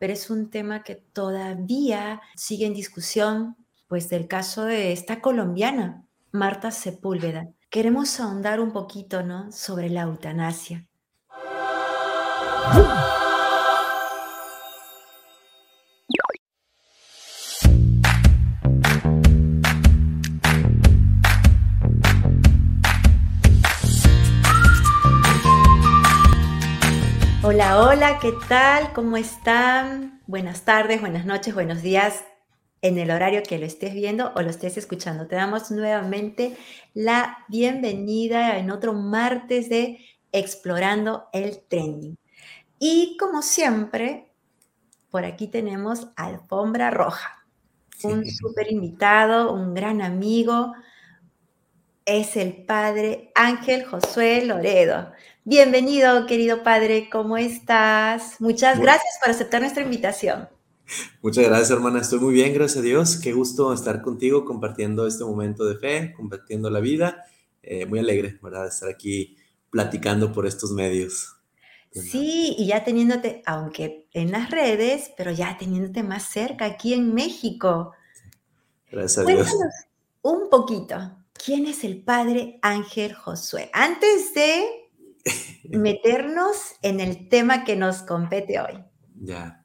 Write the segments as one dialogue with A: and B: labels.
A: pero es un tema que todavía sigue en discusión, pues del caso de esta colombiana, Marta Sepúlveda. Queremos ahondar un poquito, ¿no? Sobre la eutanasia. Hola, hola, ¿qué tal? ¿Cómo están? Buenas tardes, buenas noches, buenos días en el horario que lo estés viendo o lo estés escuchando. Te damos nuevamente la bienvenida en otro martes de Explorando el Trending. Y como siempre, por aquí tenemos Alfombra Roja, un súper invitado, un gran amigo, es el padre Ángel Josué Loredo. Bienvenido, querido padre, ¿cómo estás? Muchas gracias por aceptar nuestra invitación.
B: Muchas gracias, hermana. Estoy muy bien, gracias a Dios. Qué gusto estar contigo compartiendo este momento de fe, compartiendo la vida. Eh, muy alegre, ¿verdad? De estar aquí platicando por estos medios.
A: Sí, y ya teniéndote, aunque en las redes, pero ya teniéndote más cerca aquí en México.
B: Gracias a Dios.
A: Un poquito, ¿quién es el padre Ángel Josué? Antes de meternos en el tema que nos compete hoy.
B: Ya.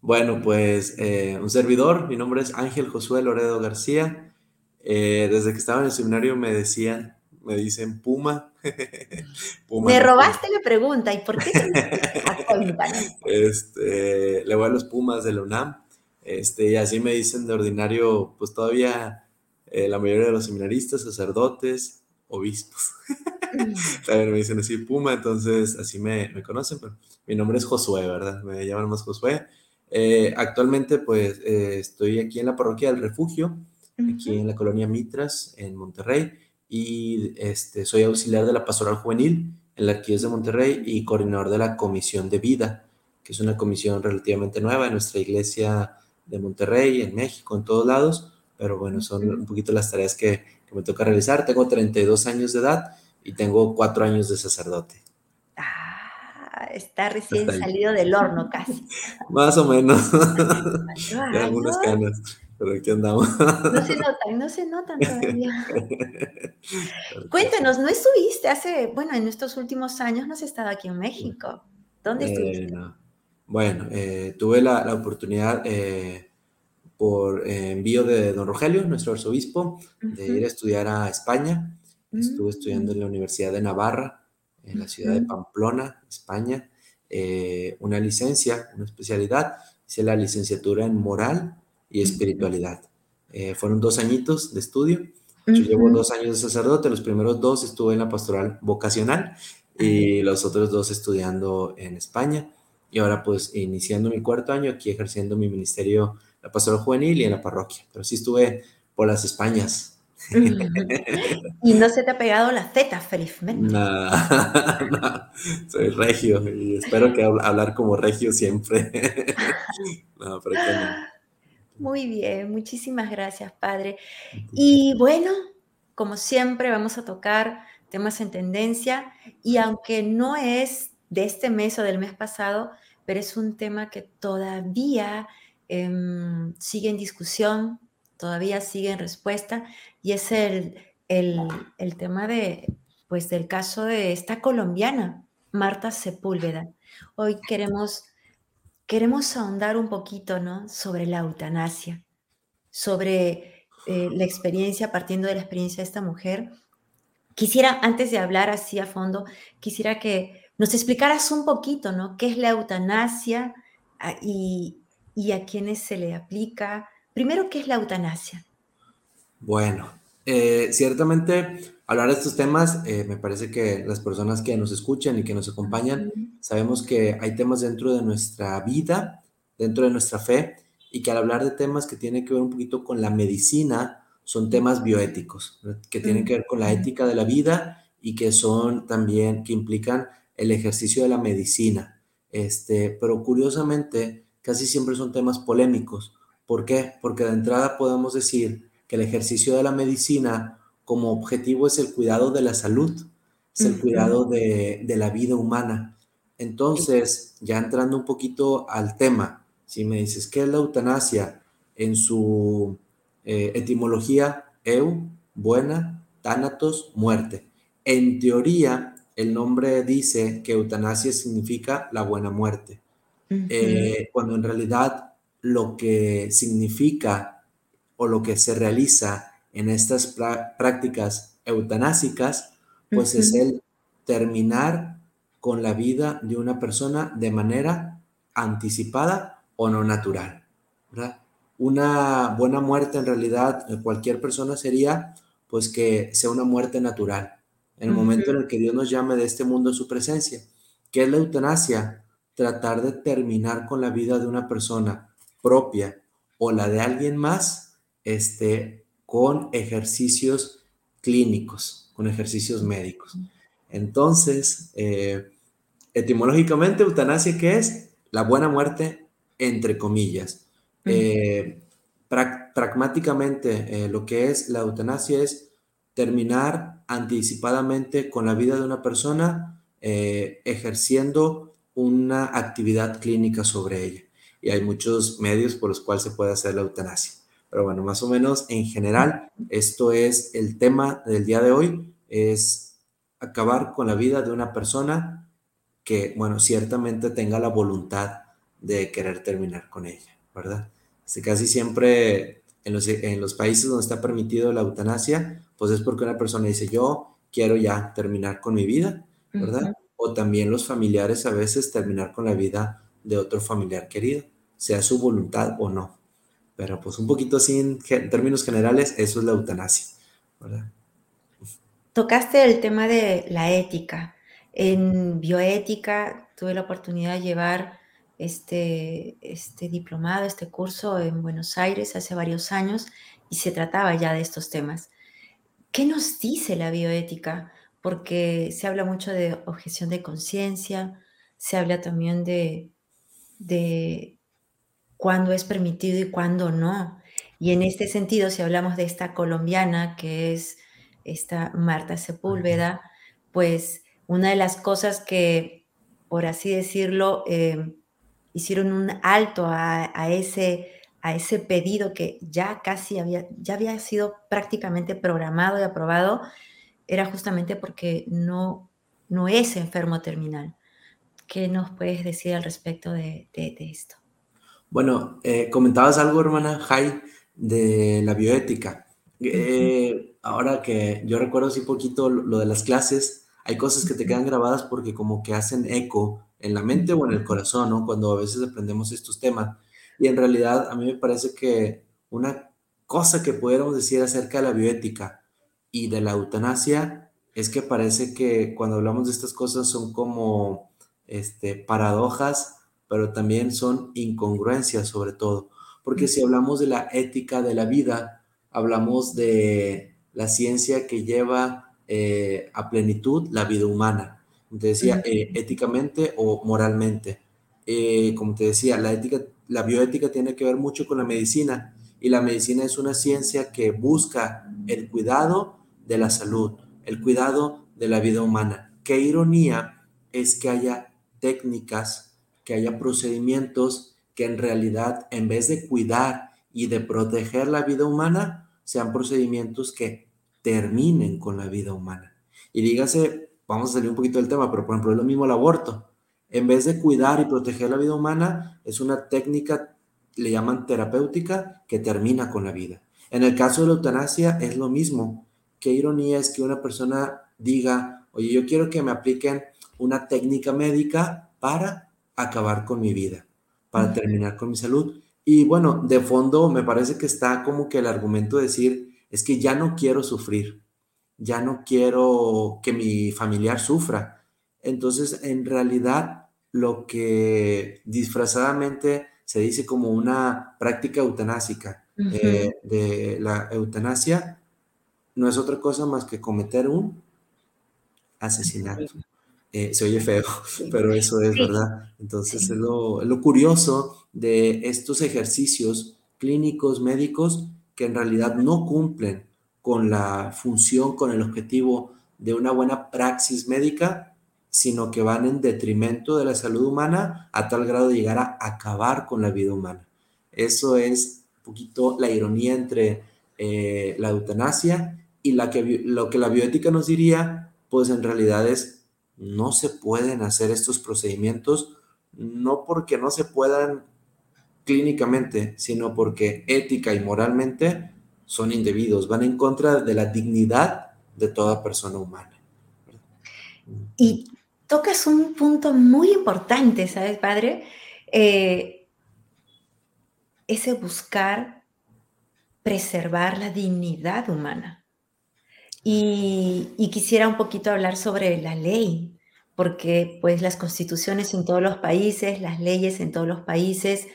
B: Bueno, pues eh, un servidor, mi nombre es Ángel Josué Loredo García. Eh, desde que estaba en el seminario me decían, me dicen Puma.
A: me robaste la pregunta, ¿y por qué?
B: este, le voy a los Pumas de la UNAM. Este, y así me dicen de ordinario, pues todavía eh, la mayoría de los seminaristas, sacerdotes, obispos. También me dicen así Puma, entonces así me, me, conocen, pero mi nombre es Josué, ¿verdad? Me llaman más Josué. Eh, actualmente, pues, eh, estoy aquí en la parroquia del Refugio, aquí en la colonia Mitras, en Monterrey, y este, soy auxiliar de la pastoral juvenil en la arquidiócesis de Monterrey y coordinador de la Comisión de Vida, que es una comisión relativamente nueva en nuestra iglesia de Monterrey, en México, en todos lados, pero bueno, son un poquito las tareas que, que me toca realizar. Tengo 32 años de edad y tengo cuatro años de sacerdote.
A: Ah, está recién salido del horno casi.
B: Más o menos. de algunas canas, pero aquí andamos.
A: No se notan, no se notan todavía. Cuéntanos, ¿no estuviste hace, bueno, en estos últimos años no has estado aquí en México? ¿Dónde eh, estuviste?
B: Bueno, eh, tuve la, la oportunidad eh, por envío de don Rogelio, nuestro arzobispo, de ir a estudiar a España. Estuve estudiando en la Universidad de Navarra, en la ciudad de Pamplona, España, eh, una licencia, una especialidad. Hice la licenciatura en moral y espiritualidad. Eh, fueron dos añitos de estudio. Yo llevo dos años de sacerdote, los primeros dos estuve en la pastoral vocacional y los otros dos estudiando en España. Y ahora pues iniciando mi cuarto año aquí ejerciendo mi ministerio, la pastoral juvenil y en la parroquia. Pero sí estuve por las Españas,
A: y no se te ha pegado la Z, felizmente.
B: No, soy regio y espero que hablar como regio siempre. no, pero
A: Muy bien, muchísimas gracias, padre. Y bueno, como siempre, vamos a tocar temas en tendencia y aunque no es de este mes o del mes pasado, pero es un tema que todavía em, sigue en discusión, todavía sigue en respuesta y es el, el, tema de, pues, del caso de esta colombiana, Marta Sepúlveda. Hoy queremos, queremos ahondar un poquito ¿no? sobre la eutanasia, sobre eh, la experiencia, partiendo de la experiencia de esta mujer. Quisiera, antes de hablar así a fondo, quisiera que nos explicaras un poquito, ¿no? ¿Qué es la eutanasia ah, y, y a quiénes se le aplica? Primero, ¿qué es la eutanasia?
B: Bueno, eh, ciertamente hablar de estos temas, eh, me parece que las personas que nos escuchan y que nos acompañan, sabemos que hay temas dentro de nuestra vida, dentro de nuestra fe, y que al hablar de temas que tienen que ver un poquito con la medicina, son temas bioéticos, que tienen que ver con la ética de la vida y que son también, que implican el ejercicio de la medicina. Este, pero curiosamente, casi siempre son temas polémicos ¿Por qué? Porque de entrada podemos decir que el ejercicio de la medicina como objetivo es el cuidado de la salud, es el cuidado de, la vida humana. Entonces, ya entrando un poquito al tema, si me dices, ¿qué es la eutanasia? En su eh, etimología, eu, buena, thanatos, muerte. En teoría, el nombre dice que eutanasia significa la buena muerte, eh, cuando en realidad lo que significa o lo que se realiza en estas prácticas eutanásicas, pues es el terminar con la vida de una persona de manera anticipada o no natural. Una buena muerte en realidad cualquier persona sería pues que sea una muerte natural, en el momento en el que Dios nos llame de este mundo a su presencia. ¿Qué es la eutanasia? Tratar de terminar con la vida de una persona propia o la de alguien más, este, con ejercicios clínicos, con ejercicios médicos. Entonces, eh, etimológicamente, eutanasia, ¿qué es? La buena muerte, entre comillas. Eh, pragmáticamente, eh, lo que es la eutanasia es terminar anticipadamente con la vida de una persona ejerciendo una actividad clínica sobre ella. Y hay muchos medios por los cuales se puede hacer la eutanasia. Pero bueno, más o menos en general, esto es el tema del día de hoy, es acabar con la vida de una persona que, bueno, ciertamente tenga la voluntad de querer terminar con ella, ¿verdad? Este, casi siempre en los, en los países donde está permitido la eutanasia, pues es porque una persona dice, yo quiero ya terminar con mi vida, ¿verdad? O también los familiares a veces terminar con la vida de otro familiar querido, sea su voluntad o no. Pero pues un poquito así en, términos generales, eso es la eutanasia,
A: Tocaste el tema de la ética. En bioética tuve la oportunidad de llevar este, este diplomado, este curso en Buenos Aires hace varios años y se trataba ya de estos temas. ¿Qué nos dice la bioética? Porque se habla mucho de objeción de conciencia, se habla también de, de cuándo es permitido y cuándo no. Y en este sentido, si hablamos de esta colombiana que es esta Marta Sepúlveda, pues una de las cosas que, por así decirlo, eh, hicieron un alto a, ese, a ese pedido que ya casi había, ya había sido prácticamente programado y aprobado, era justamente porque no, no es enfermo terminal. ¿Qué nos puedes decir al respecto de esto?
B: Bueno, eh, comentabas algo, hermana Jai, de la bioética. Eh, ahora que yo recuerdo así poquito lo de las clases, hay cosas que te quedan grabadas porque como que hacen eco en la mente o en el corazón, ¿no? Cuando a veces aprendemos estos temas. Y en realidad a mí me parece que una cosa que pudiéramos decir acerca de la bioética y de la eutanasia es que parece que cuando hablamos de estas cosas son como este, paradojas pero también son incongruencias sobre todo, porque si hablamos de la ética de la vida, hablamos de la ciencia que lleva eh, a plenitud la vida humana. Te decía, eh, éticamente o moralmente. Eh, como te decía, la, ética, la bioética tiene que ver mucho con la medicina y la medicina es una ciencia que busca el cuidado de la salud, el cuidado de la vida humana. Qué ironía es que haya técnicas que haya procedimientos que en realidad, en vez de cuidar y de proteger la vida humana, sean procedimientos que terminen con la vida humana. Y dígase, vamos a salir un poquito del tema, pero por ejemplo es lo mismo el aborto. En vez de cuidar y proteger la vida humana, es una técnica, le llaman terapéutica, que termina con la vida. En el caso de la eutanasia es lo mismo. Qué ironía es que una persona diga, oye, yo quiero que me apliquen una técnica médica para acabar con mi vida, para terminar con mi salud. Y bueno, de fondo me parece que está como que el argumento de decir, es que ya no quiero sufrir, ya no quiero que mi familiar sufra. Entonces, en realidad, lo que disfrazadamente se dice como una práctica eutanásica eh, de la eutanasia, no es otra cosa más que cometer un asesinato. Eh, se oye feo, pero eso es verdad. Entonces es lo, curioso de estos ejercicios clínicos, médicos, que en realidad no cumplen con la función, con el objetivo de una buena praxis médica, sino que van en detrimento de la salud humana a tal grado de llegar a acabar con la vida humana. Eso es un poquito la ironía entre eh, la eutanasia y la que, lo que la bioética nos diría, pues en realidad es, no se pueden hacer estos procedimientos, no porque no se puedan clínicamente, sino porque ética y moralmente son indebidos, van en contra de la dignidad de toda persona humana.
A: Y tocas un punto muy importante, ¿sabes, padre? Eh, ese buscar preservar la dignidad humana. Y, y, quisiera un poquito hablar sobre la ley, porque pues las constituciones en todos los países, las leyes en todos los países,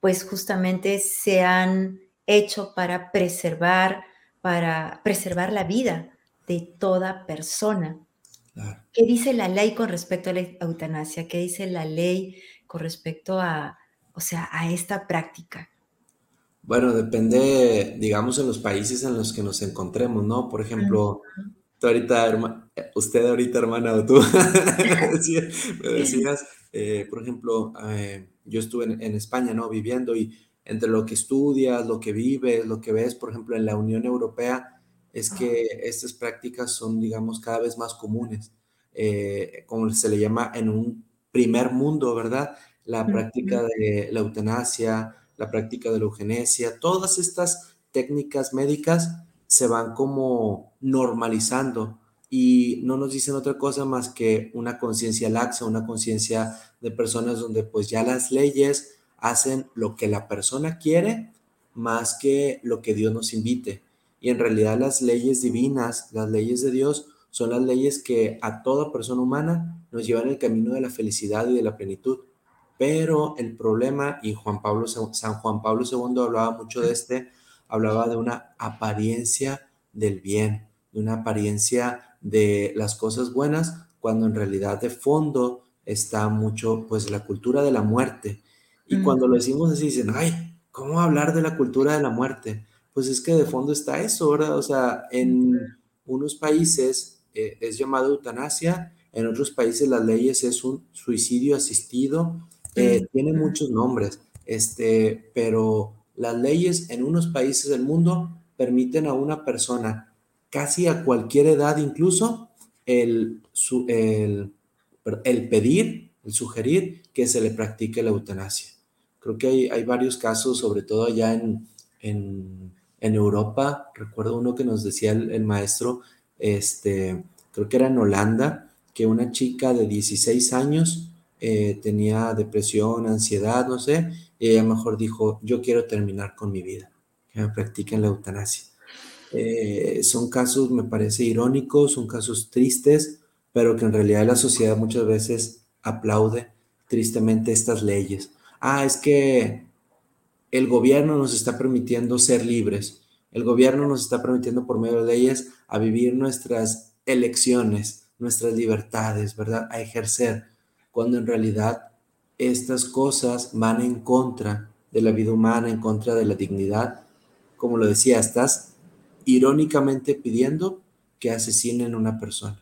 A: pues justamente se han hecho para preservar, para preservar la vida de toda persona. ¿Qué dice la ley con respecto a la eutanasia? ¿Qué dice la ley con respecto a, o sea, a esta práctica?
B: Bueno, depende, digamos, en los países en los que nos encontremos, ¿no? Por ejemplo, tú ahorita, usted ahorita, hermana, o tú me decías, eh, por ejemplo, eh, yo estuve en, España, ¿no? Viviendo y entre lo que estudias, lo que vives, lo que ves, por ejemplo, en la Unión Europea, es que estas prácticas son, digamos, cada vez más comunes, eh, como se le llama en un primer mundo, ¿verdad? La práctica de la eutanasia, la práctica de la eugenesia, todas estas técnicas médicas se van como normalizando y no nos dicen otra cosa más que una conciencia laxa, una conciencia de personas donde pues ya las leyes hacen lo que la persona quiere más que lo que Dios nos invite. Y en realidad las leyes divinas, las leyes de Dios, son las leyes que a toda persona humana nos llevan el camino de la felicidad y de la plenitud. Pero el problema, y Juan Pablo, San Juan Pablo II hablaba mucho de este, hablaba de una apariencia del bien, de una apariencia de las cosas buenas, cuando en realidad de fondo está mucho, pues, la cultura de la muerte. Y cuando lo decimos así, dicen, ay, ¿cómo hablar de la cultura de la muerte? Pues es que de fondo está eso, ¿verdad? O sea, en unos países eh, es llamado eutanasia, en otros países las leyes es un suicidio asistido, eh, tiene muchos nombres, este, pero las leyes en unos países del mundo permiten a una persona casi a cualquier edad incluso, el, el, el pedir, el sugerir que se le practique la eutanasia. Creo que hay, hay varios casos, sobre todo allá en, en, en, Europa. Recuerdo uno que nos decía el, maestro, este, creo que era en Holanda, que una chica de 16 años eh, tenía depresión, ansiedad, no sé, y ella mejor dijo, yo quiero terminar con mi vida, que me practiquen la eutanasia. Eh, son casos, me parece, irónicos, son casos tristes, pero que en realidad la sociedad muchas veces aplaude tristemente estas leyes. Ah, es que el gobierno nos está permitiendo ser libres. El gobierno nos está permitiendo por medio de leyes a vivir nuestras elecciones, nuestras libertades, ¿verdad? A ejercer, cuando en realidad estas cosas van en contra de la vida humana, en contra de la dignidad. Como lo decía, estás irónicamente pidiendo que asesinen a una persona.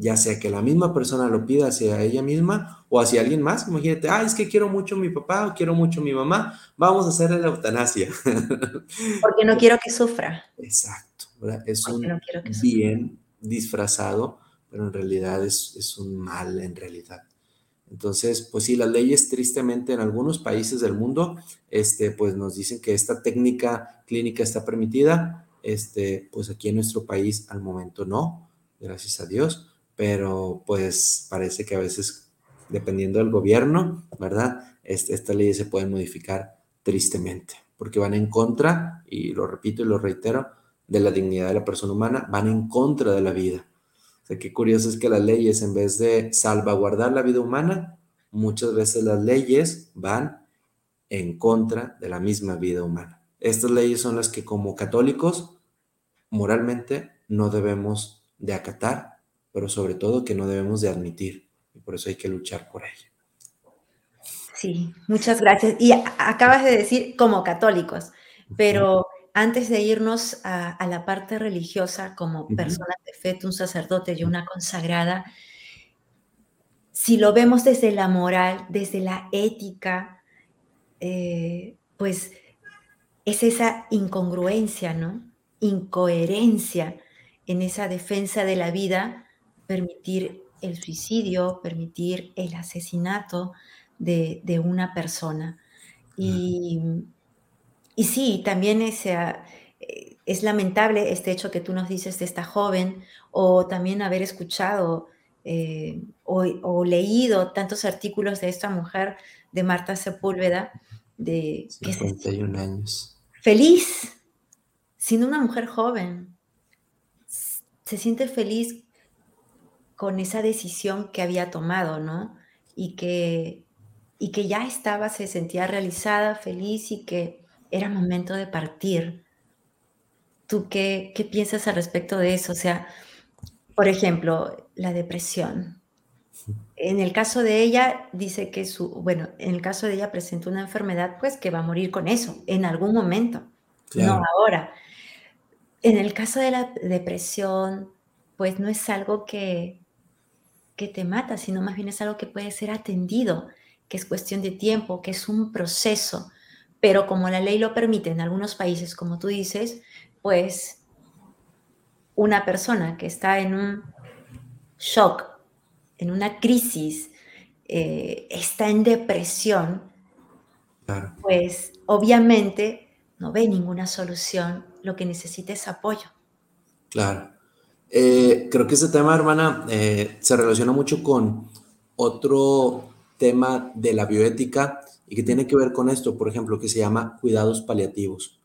B: Ya sea que la misma persona lo pida hacia ella misma o hacia alguien más. Imagínate, ah, es que quiero mucho a mi papá o quiero mucho a mi mamá, vamos a hacer la eutanasia.
A: Porque no quiero que sufra.
B: Exacto, es un bien disfrazado, pero en realidad es, es un mal en realidad. Entonces, pues sí, las leyes tristemente en algunos países del mundo, este, pues nos dicen que esta técnica clínica está permitida, este, pues aquí en nuestro país al momento no, gracias a Dios, pero pues parece que a veces, dependiendo del gobierno, ¿verdad? Este, estas leyes se pueden modificar tristemente, porque van en contra, y lo repito y lo reitero, de la dignidad de la persona humana, van en contra de la vida. O sea, qué curioso es que las leyes, en vez de salvaguardar la vida humana, muchas veces las leyes van en contra de la misma vida humana. Estas leyes son las que como católicos moralmente no debemos de acatar, pero sobre todo que no debemos de admitir. Y por eso hay que luchar por ello.
A: Sí, muchas gracias. Y acabas de decir como católicos, pero antes de irnos a, la parte religiosa como persona de fe, un sacerdote y una consagrada, si lo vemos desde la moral, desde la ética, eh, pues es esa incongruencia, ¿no? Incoherencia en esa defensa de la vida, permitir el suicidio, permitir el asesinato de, una persona. Y, y, sí, también es, eh, es lamentable este hecho que tú nos dices de esta joven, o también haber escuchado eh, o, leído tantos artículos de esta mujer, de Marta Sepúlveda, de...
B: 51 años.
A: Feliz, siendo una mujer joven. Se siente feliz con esa decisión que había tomado, ¿no? Y que, y que ya estaba, se sentía realizada, feliz y que era momento de partir. ¿Tú qué, qué piensas al respecto de eso? O sea, por ejemplo, la depresión. En el caso de ella, dice que su, bueno, en el caso de ella presenta una enfermedad, pues que va a morir con eso, en algún momento, no ahora. En el caso de la depresión, pues no es algo que, que te mata, sino más bien es algo que puede ser atendido, que es cuestión de tiempo, que es un proceso. Pero como la ley lo permite en algunos países, como tú dices, pues una persona que está en un shock, en una crisis, eh, está en depresión, pues obviamente no ve ninguna solución, lo que necesita es apoyo.
B: Claro. Eh, creo que ese tema, hermana, eh, se relaciona mucho con otro tema de la bioética y que tiene que ver con esto, por ejemplo, que se llama cuidados paliativos.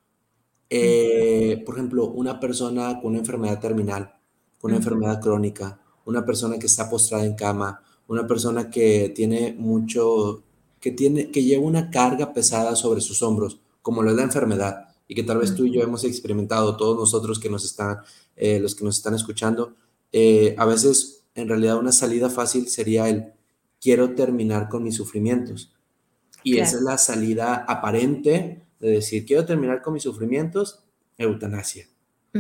B: Eh, por ejemplo, una persona con una enfermedad terminal, con una enfermedad crónica, una persona que está postrada en cama, una persona que tiene mucho, que tiene, que lleva una carga pesada sobre sus hombros, como lo es la enfermedad, y que tal vez tú y yo hemos experimentado, todos nosotros que nos están, eh, los que nos están escuchando, eh, a veces en realidad una salida fácil sería el quiero terminar con mis sufrimientos. Y esa es la salida aparente de decir, quiero terminar con mis sufrimientos, eutanasia.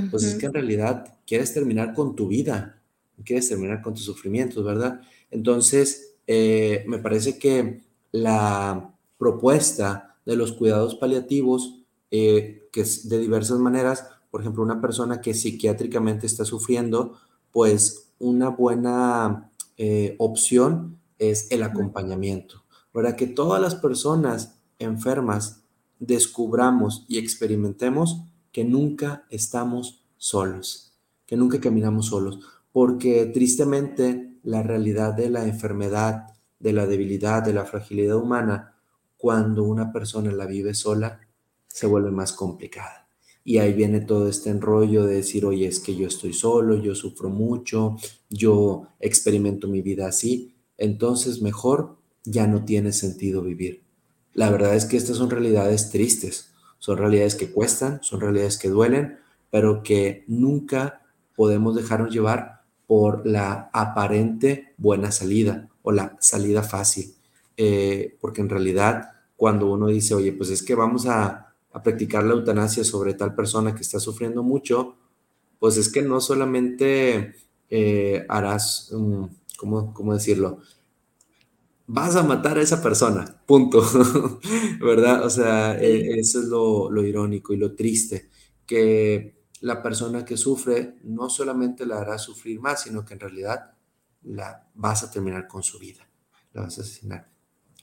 B: Pues es que en realidad quieres terminar con tu vida, quieres terminar con tus sufrimientos, ¿verdad? Entonces, eh, me parece que la propuesta de los cuidados paliativos, eh, que es de diversas maneras, por ejemplo, una persona que psiquiátricamente está sufriendo, pues una buena eh, opción es el acompañamiento, ¿verdad? Que todas las personas enfermas descubramos y experimentemos que nunca estamos solos, que nunca caminamos solos, porque tristemente la realidad de la enfermedad, de la debilidad, de la fragilidad humana, cuando una persona la vive sola, se vuelve más complicada. Y ahí viene todo este enrollo de decir, oye, es que yo estoy solo, yo sufro mucho, yo experimento mi vida así, entonces mejor ya no tiene sentido vivir. La verdad es que estas son realidades tristes, son realidades que cuestan, son realidades que duelen, pero que nunca podemos dejarnos llevar por la aparente buena salida o la salida fácil. Eh, porque en realidad cuando uno dice, oye, pues es que vamos a, practicar la eutanasia sobre tal persona que está sufriendo mucho, pues es que no solamente eh, harás, um, ¿cómo decirlo? Vas a matar a esa persona, punto, ¿verdad? O sea, e, eso es lo, irónico y lo triste, que la persona que sufre no solamente la hará sufrir más, sino que en realidad la vas a terminar con su vida, la vas a asesinar.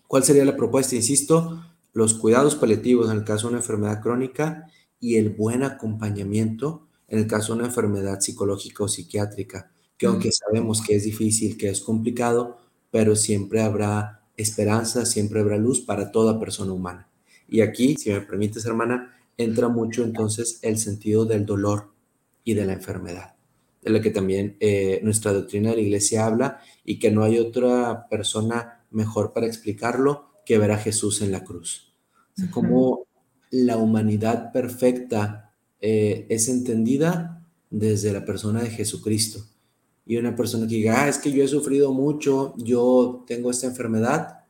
B: ¿Cuál sería la propuesta? Insisto, los cuidados paliativos en el caso de una enfermedad crónica y el buen acompañamiento en el caso de una enfermedad psicológica o psiquiátrica, que aunque sabemos que es difícil, que es complicado, pero siempre habrá esperanza, siempre habrá luz para toda persona humana. Y aquí, si me permites, hermana, entra mucho entonces el sentido del dolor y de la enfermedad, de lo que también eh, nuestra doctrina de la iglesia habla y que no hay otra persona mejor para explicarlo que ver a Jesús en la cruz. como la humanidad perfecta eh, es entendida desde la persona de Jesucristo y una persona que diga, ah, es que yo he sufrido mucho, yo tengo esta enfermedad,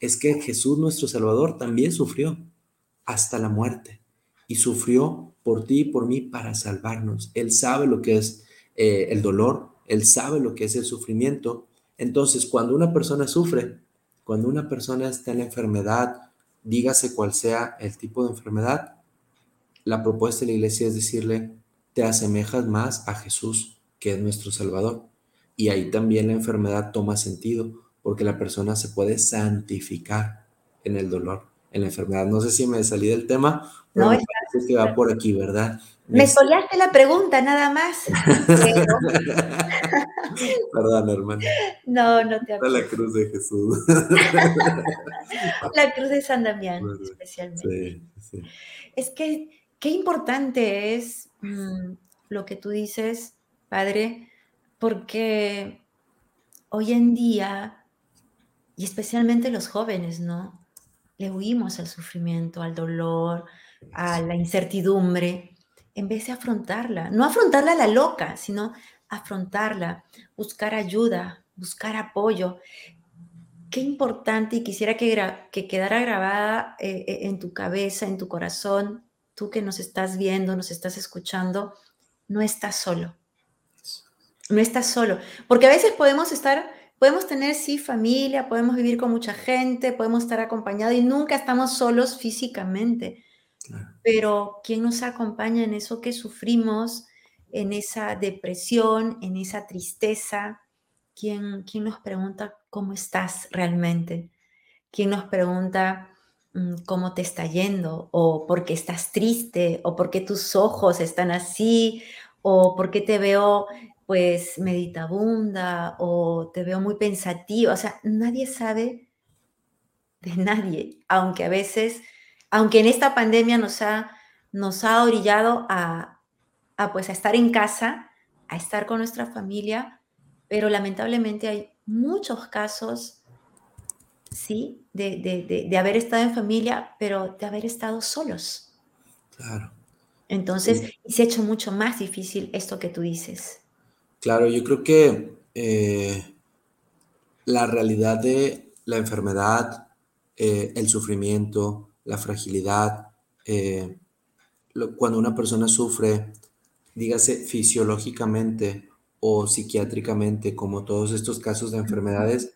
B: es que Jesús nuestro Salvador también sufrió hasta la muerte y sufrió por ti y por mí para salvarnos. Él sabe lo que es eh, el dolor, él sabe lo que es el sufrimiento Entonces, cuando una persona sufre, cuando una persona está en enfermedad, dígase cual sea el tipo de enfermedad, la propuesta de la iglesia es decirle, te asemejas más a Jesús, que es nuestro Salvador. Y ahí también la enfermedad toma sentido, porque la persona se puede santificar en el dolor, en la enfermedad. No sé si me salí del tema, pero no, me parece que va por aquí, ¿verdad?
A: Me soleaste la pregunta, nada más.
B: Perdón, hermano.
A: No, no te
B: apures. La cruz de Jesús.
A: la cruz de San Damián, especialmente. Sí, sí. Es que qué importante es mm, lo que tú dices, Padre, porque hoy en día, y especialmente los jóvenes, ¿no? Le huimos al sufrimiento, al dolor, a la incertidumbre, en vez de afrontarla. No afrontarla a la loca, sino afrontarla, buscar ayuda, buscar apoyo. Qué importante y quisiera que, que quedara grabada eh, eh, en tu cabeza, en tu corazón, tú que nos estás viendo, nos estás escuchando, no estás solo no estás solo. Porque a veces podemos estar, podemos tener, sí, familia, podemos vivir con mucha gente, podemos estar acompañados y nunca estamos solos físicamente. Pero ¿quién nos acompaña en eso que sufrimos, en esa depresión, en esa tristeza? ¿Quién, quién nos pregunta cómo estás realmente? ¿Quién nos pregunta mm, cómo te está yendo? ¿O por qué estás triste? ¿O por qué tus ojos están así? ¿O por qué te veo pues meditabunda o te veo muy pensativa, o sea, nadie sabe de nadie, aunque a veces, aunque en esta pandemia nos ha, nos ha orillado a, pues a estar en casa, a estar con nuestra familia, pero lamentablemente hay muchos casos, sí, de, de haber estado en familia, pero de haber estado solos.
B: Claro.
A: Entonces, se ha hecho mucho más difícil esto que tú dices.
B: Claro, yo creo que eh, la realidad de la enfermedad, eh, el sufrimiento, la fragilidad, eh, cuando una persona sufre, dígase fisiológicamente o psiquiátricamente, como todos estos casos de enfermedades,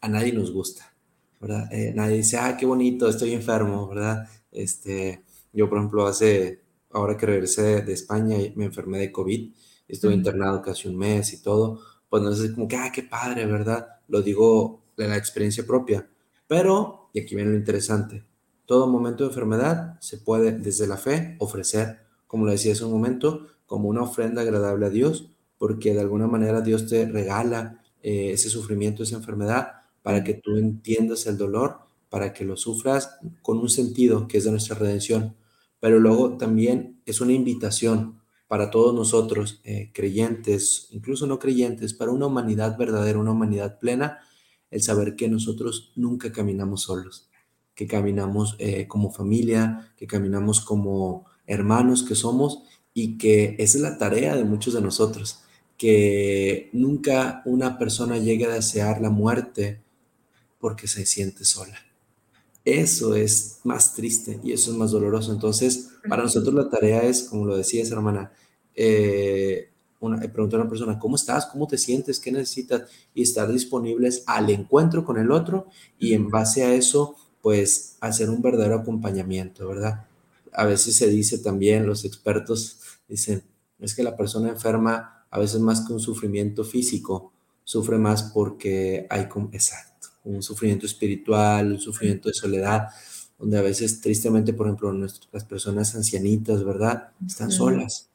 B: a nadie nos gusta, ¿verdad? nadie dice, ah, qué bonito, estoy enfermo, ¿verdad? Este, yo, por ejemplo, hace, ahora que regresé de España, me enfermé de COVID estuve internado casi un mes y todo, pues no es como que, ah, qué padre, ¿verdad? Lo digo de la experiencia propia. Pero, y aquí viene lo interesante, todo momento de enfermedad se puede desde la fe ofrecer, como lo decía hace un momento, como una ofrenda agradable a Dios, porque de alguna manera Dios te regala eh, ese sufrimiento, esa enfermedad, para que tú entiendas el dolor, para que lo sufras con un sentido que es de nuestra redención. Pero luego también es una invitación para todos nosotros, eh, creyentes, incluso no creyentes, para una humanidad verdadera, una humanidad plena, el saber que nosotros nunca caminamos solos, que caminamos eh, como familia, que caminamos como hermanos que somos y que esa es la tarea de muchos de nosotros, que nunca una persona llegue a desear la muerte porque se siente sola. Eso es más triste y eso es más doloroso. Entonces, para nosotros la tarea es, como lo decías, hermana, eh, una, preguntar a una persona, ¿cómo estás? ¿Cómo te sientes? ¿Qué necesitas? Y estar disponibles al encuentro con el otro y en base a eso, pues hacer un verdadero acompañamiento, ¿verdad? A veces se dice también, los expertos dicen, es que la persona enferma, a veces más que un sufrimiento físico, sufre más porque hay, exacto, un sufrimiento espiritual, un sufrimiento de soledad, donde a veces tristemente, por ejemplo, las personas ancianitas, ¿verdad? Están solas.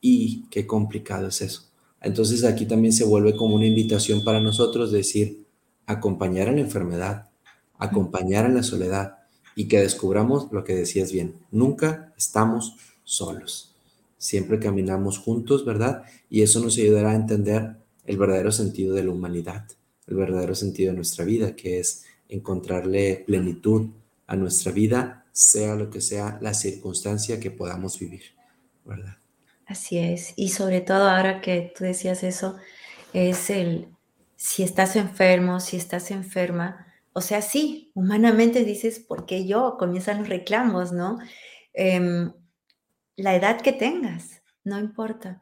B: Y qué complicado es eso. Entonces aquí también se vuelve como una invitación para nosotros decir, acompañar en la enfermedad, acompañar en la soledad y que descubramos lo que decías bien, nunca estamos solos. Siempre caminamos juntos, ¿verdad? Y eso nos ayudará a entender el verdadero sentido de la humanidad el verdadero sentido de nuestra vida, que es encontrarle plenitud a nuestra vida, sea lo que sea la circunstancia que podamos vivir, ¿verdad?
A: Así es. Y sobre todo ahora que tú decías eso, es el, si estás enfermo, si estás enferma, o sea, sí, humanamente dices, ¿por qué yo? Comienzan los reclamos, ¿no? Em, la edad que tengas, no importa,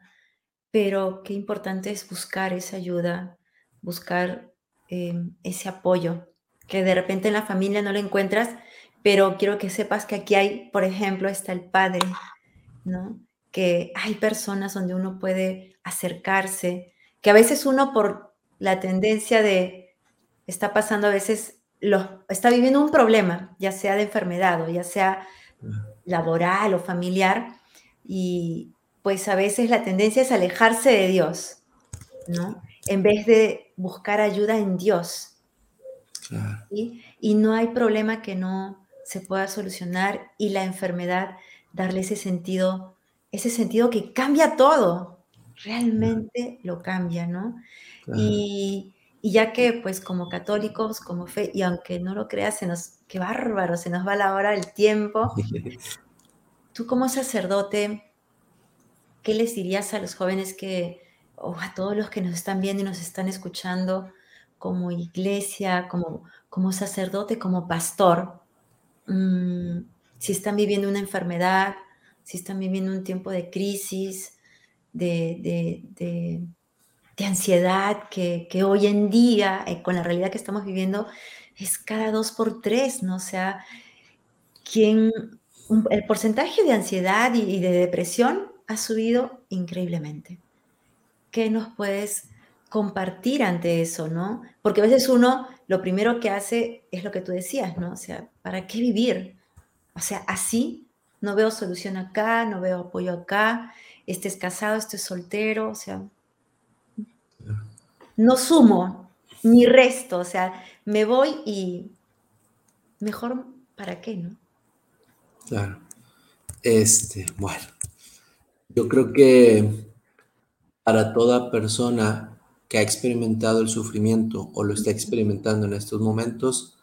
A: pero qué importante es buscar esa ayuda, buscar em, ese apoyo, que de repente en la familia no lo encuentras, pero quiero que sepas que aquí hay, por ejemplo, está el padre, ¿no? Que hay personas donde uno puede acercarse, que a veces uno por la tendencia de, está pasando a veces, lo, está viviendo un problema, ya sea de enfermedad o ya sea laboral o familiar, y pues a veces la tendencia es alejarse de Dios, ¿no? En vez de buscar ayuda en Dios. Y no hay problema que no se pueda solucionar y la enfermedad darle ese sentido, ese sentido que cambia todo, realmente lo cambia, ¿no? Y, ya que pues como católicos, como fe, y aunque no lo creas, se nos, qué bárbaro, se nos va la hora del tiempo. Tú como sacerdote, ¿qué les dirías a los jóvenes que, o a todos los que nos están viendo y nos están escuchando como iglesia, como, como sacerdote, como pastor? Mm, si están viviendo una enfermedad, si están viviendo un tiempo de crisis, de, ansiedad, que, hoy en día, eh, con la realidad que estamos viviendo, es cada dos por tres, ¿no? O sea, quien, el porcentaje de ansiedad y, de depresión ha subido increíblemente. ¿Qué nos puedes compartir ante eso, no? Porque a veces uno lo primero que hace es lo que tú decías, ¿no? O sea, ¿para qué vivir? O sea, así no veo solución acá, no veo apoyo acá, estés casado, estés soltero, o sea, no sumo ni resto, o sea, me voy y mejor para qué, ¿no?
B: Claro. Este, bueno, yo creo que para toda persona que ha experimentado el sufrimiento o lo está experimentando en estos momentos,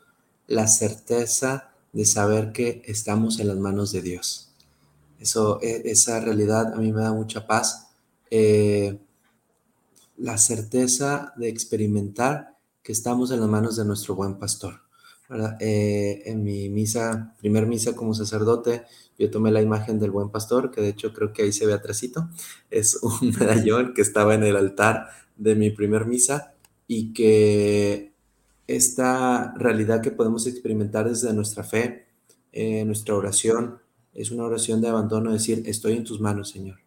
B: la certeza de saber que estamos en las manos de Dios. Eso, e, esa realidad a mí me da mucha paz. Eh, la certeza de experimentar que estamos en las manos de nuestro buen pastor. Eh, en mi misa, primer misa como sacerdote, yo tomé la imagen del buen pastor, que de hecho creo que ahí se ve atrásito. Es un medallón que estaba en el altar de mi primer misa y que esta realidad que podemos experimentar desde nuestra fe, eh, nuestra oración, es una oración de abandono, decir, estoy en tus manos, Señor.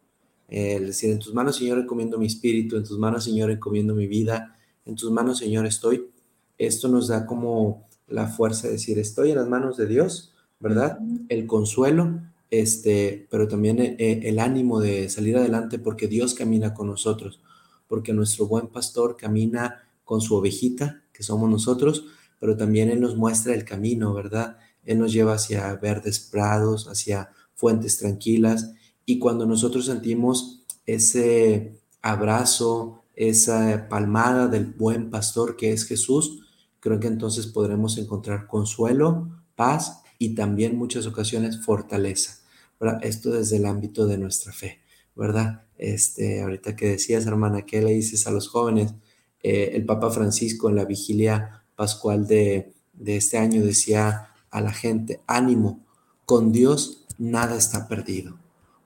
B: El decir, en tus manos, Señor, encomiendo mi espíritu, en tus manos, Señor, encomiendo mi vida, en tus manos, Señor, estoy. Esto nos da como la fuerza de decir, estoy en las manos de Dios, ¿verdad? El consuelo, este, pero también el, eh, el ánimo de salir adelante porque Dios camina con nosotros, porque nuestro buen pastor camina con su ovejita, que somos nosotros, pero también Él nos muestra el camino, ¿verdad? Él nos lleva hacia verdes prados, hacia fuentes tranquilas, y cuando nosotros sentimos ese abrazo, esa palmada del buen pastor que es Jesús, creo que entonces podremos encontrar consuelo, paz y también muchas ocasiones fortaleza. ¿verdad? Esto desde el ámbito de nuestra fe, ¿verdad? Este, ahorita que decías, hermana, ¿qué le dices a los jóvenes? Eh, el Papa Francisco en la vigilia pascual de, este año decía a la gente, ánimo, con Dios nada está perdido,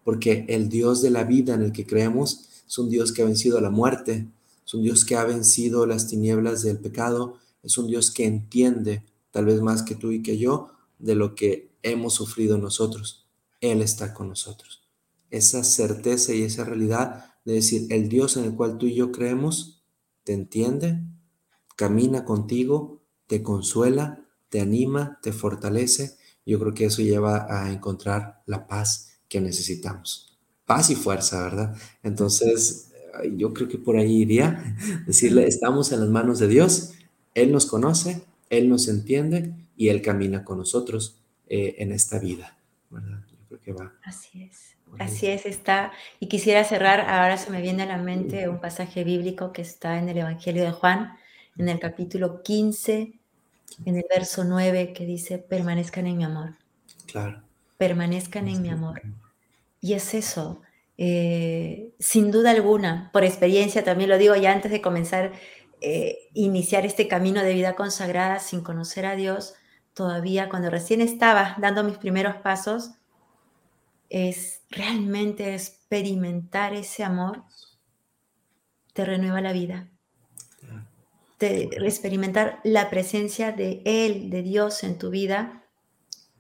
B: porque el Dios de la vida en el que creemos es un Dios que ha vencido la muerte, es un Dios que ha vencido las tinieblas del pecado, es un Dios que entiende, tal vez más que tú y que yo, de lo que hemos sufrido nosotros. Él está con nosotros. Esa certeza y esa realidad de decir, el Dios en el cual tú y yo creemos, te entiende, camina contigo, te consuela, te anima, te fortalece. Yo creo que eso lleva a encontrar la paz que necesitamos. Paz y fuerza, ¿verdad? Entonces, yo creo que por ahí iría decirle, estamos en las manos de Dios, Él nos conoce, Él nos entiende y Él camina con nosotros eh, en esta vida, ¿verdad? Yo
A: creo que va. Así es. Así es, está. Y quisiera cerrar, ahora se me viene a la mente un pasaje bíblico que está en el Evangelio de Juan, en el capítulo 15, en el verso 9, que dice, permanezcan en mi amor.
B: Claro.
A: Permanezcan en mi amor. Y es eso, eh, sin duda alguna, por experiencia también lo digo ya antes de comenzar, eh, iniciar este camino de vida consagrada sin conocer a Dios, todavía cuando recién estaba dando mis primeros pasos, es realmente experimentar ese amor, te renueva la vida. de experimentar la presencia de Él, de Dios en tu vida,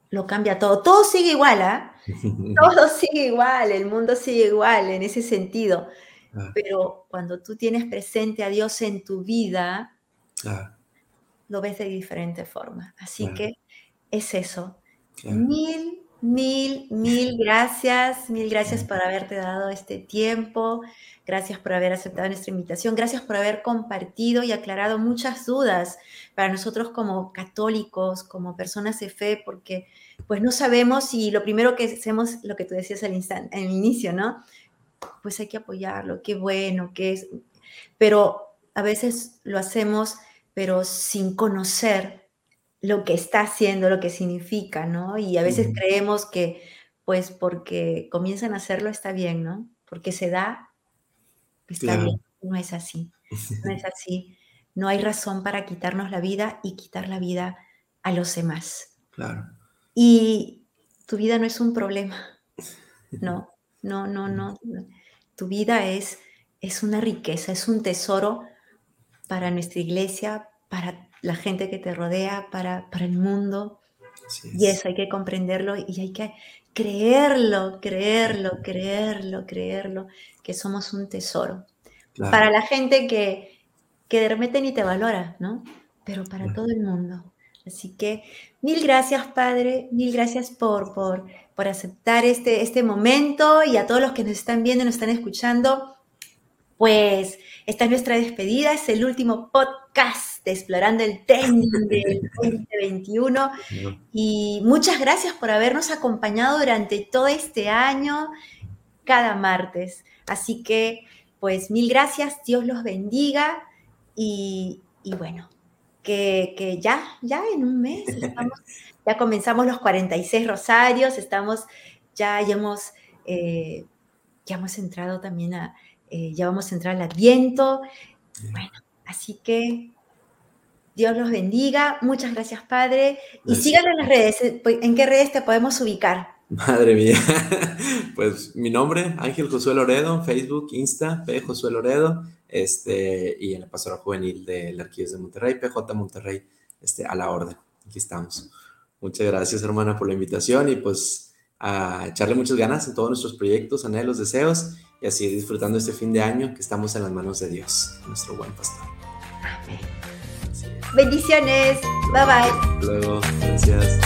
A: lo cambia todo. Todo sigue igual, ¿ah? Todo sigue igual, el mundo sigue igual en ese sentido. Ah. Pero cuando tú tienes presente a Dios en tu vida, ah. lo ves de diferente forma. Así que es eso. Mil, mil, mil gracias. Mil gracias por haberte dado este tiempo. Gracias por haber aceptado nuestra invitación. Gracias por haber compartido y aclarado muchas dudas para nosotros como católicos, como personas de fe, porque pues no sabemos y lo primero que hacemos, lo que tú decías al, instante, al inicio, ¿no? Pues hay que apoyarlo, qué bueno, qué es. Pero a veces lo hacemos, pero sin conocer lo que está haciendo, lo que significa, ¿no? Y a veces creemos que, pues porque comienzan a hacerlo está bien, ¿no? Porque se da, está bien. No es así, no es así. No hay razón para quitarnos la vida y quitar la vida a los demás.
B: Claro.
A: Y tu vida no es un problema. No, no, no, no. Tu vida es, es una riqueza, es un tesoro para nuestra iglesia, para la gente que te rodea, para, para el mundo. Y eso hay que comprenderlo y hay que creerlo, creerlo, creerlo, creerlo, que somos un tesoro. Para la gente que, que de repente ni te valora, ¿no? Pero para todo el mundo. Así que mil gracias, Padre, mil gracias por, por, por aceptar este, este momento y a todos los que nos están viendo, nos están escuchando. Pues esta es nuestra despedida, es el último podcast de Explorando el Trending del 2021 y muchas gracias por habernos acompañado durante todo este año, cada martes. Así que, pues mil gracias, Dios los bendiga y, y bueno, que, ya, ya en un mes, ya comenzamos los 46 rosarios, estamos, ya, ya hemos, eh, ya hemos entrado también a, eh, ya vamos a entrar al Adviento. Bueno, así que Dios los bendiga. Muchas gracias, Padre. Y síganlo en las redes. ¿En qué redes te podemos ubicar?
B: Madre mía. Pues mi nombre, Ángel Josué Loredo, Facebook, Insta, P. Josué Loredo este, y en la pastoral juvenil del Arquidiócesis de Monterrey, PJ Monterrey, este, a la orden. Aquí estamos. Muchas gracias, hermana, por la invitación y pues a echarle muchas ganas en todos nuestros proyectos, anhelos, deseos y así disfrutando este fin de año que estamos en las manos de Dios, nuestro buen pastor.
A: Amén. Bendiciones. Bye bye.
B: Luego, gracias.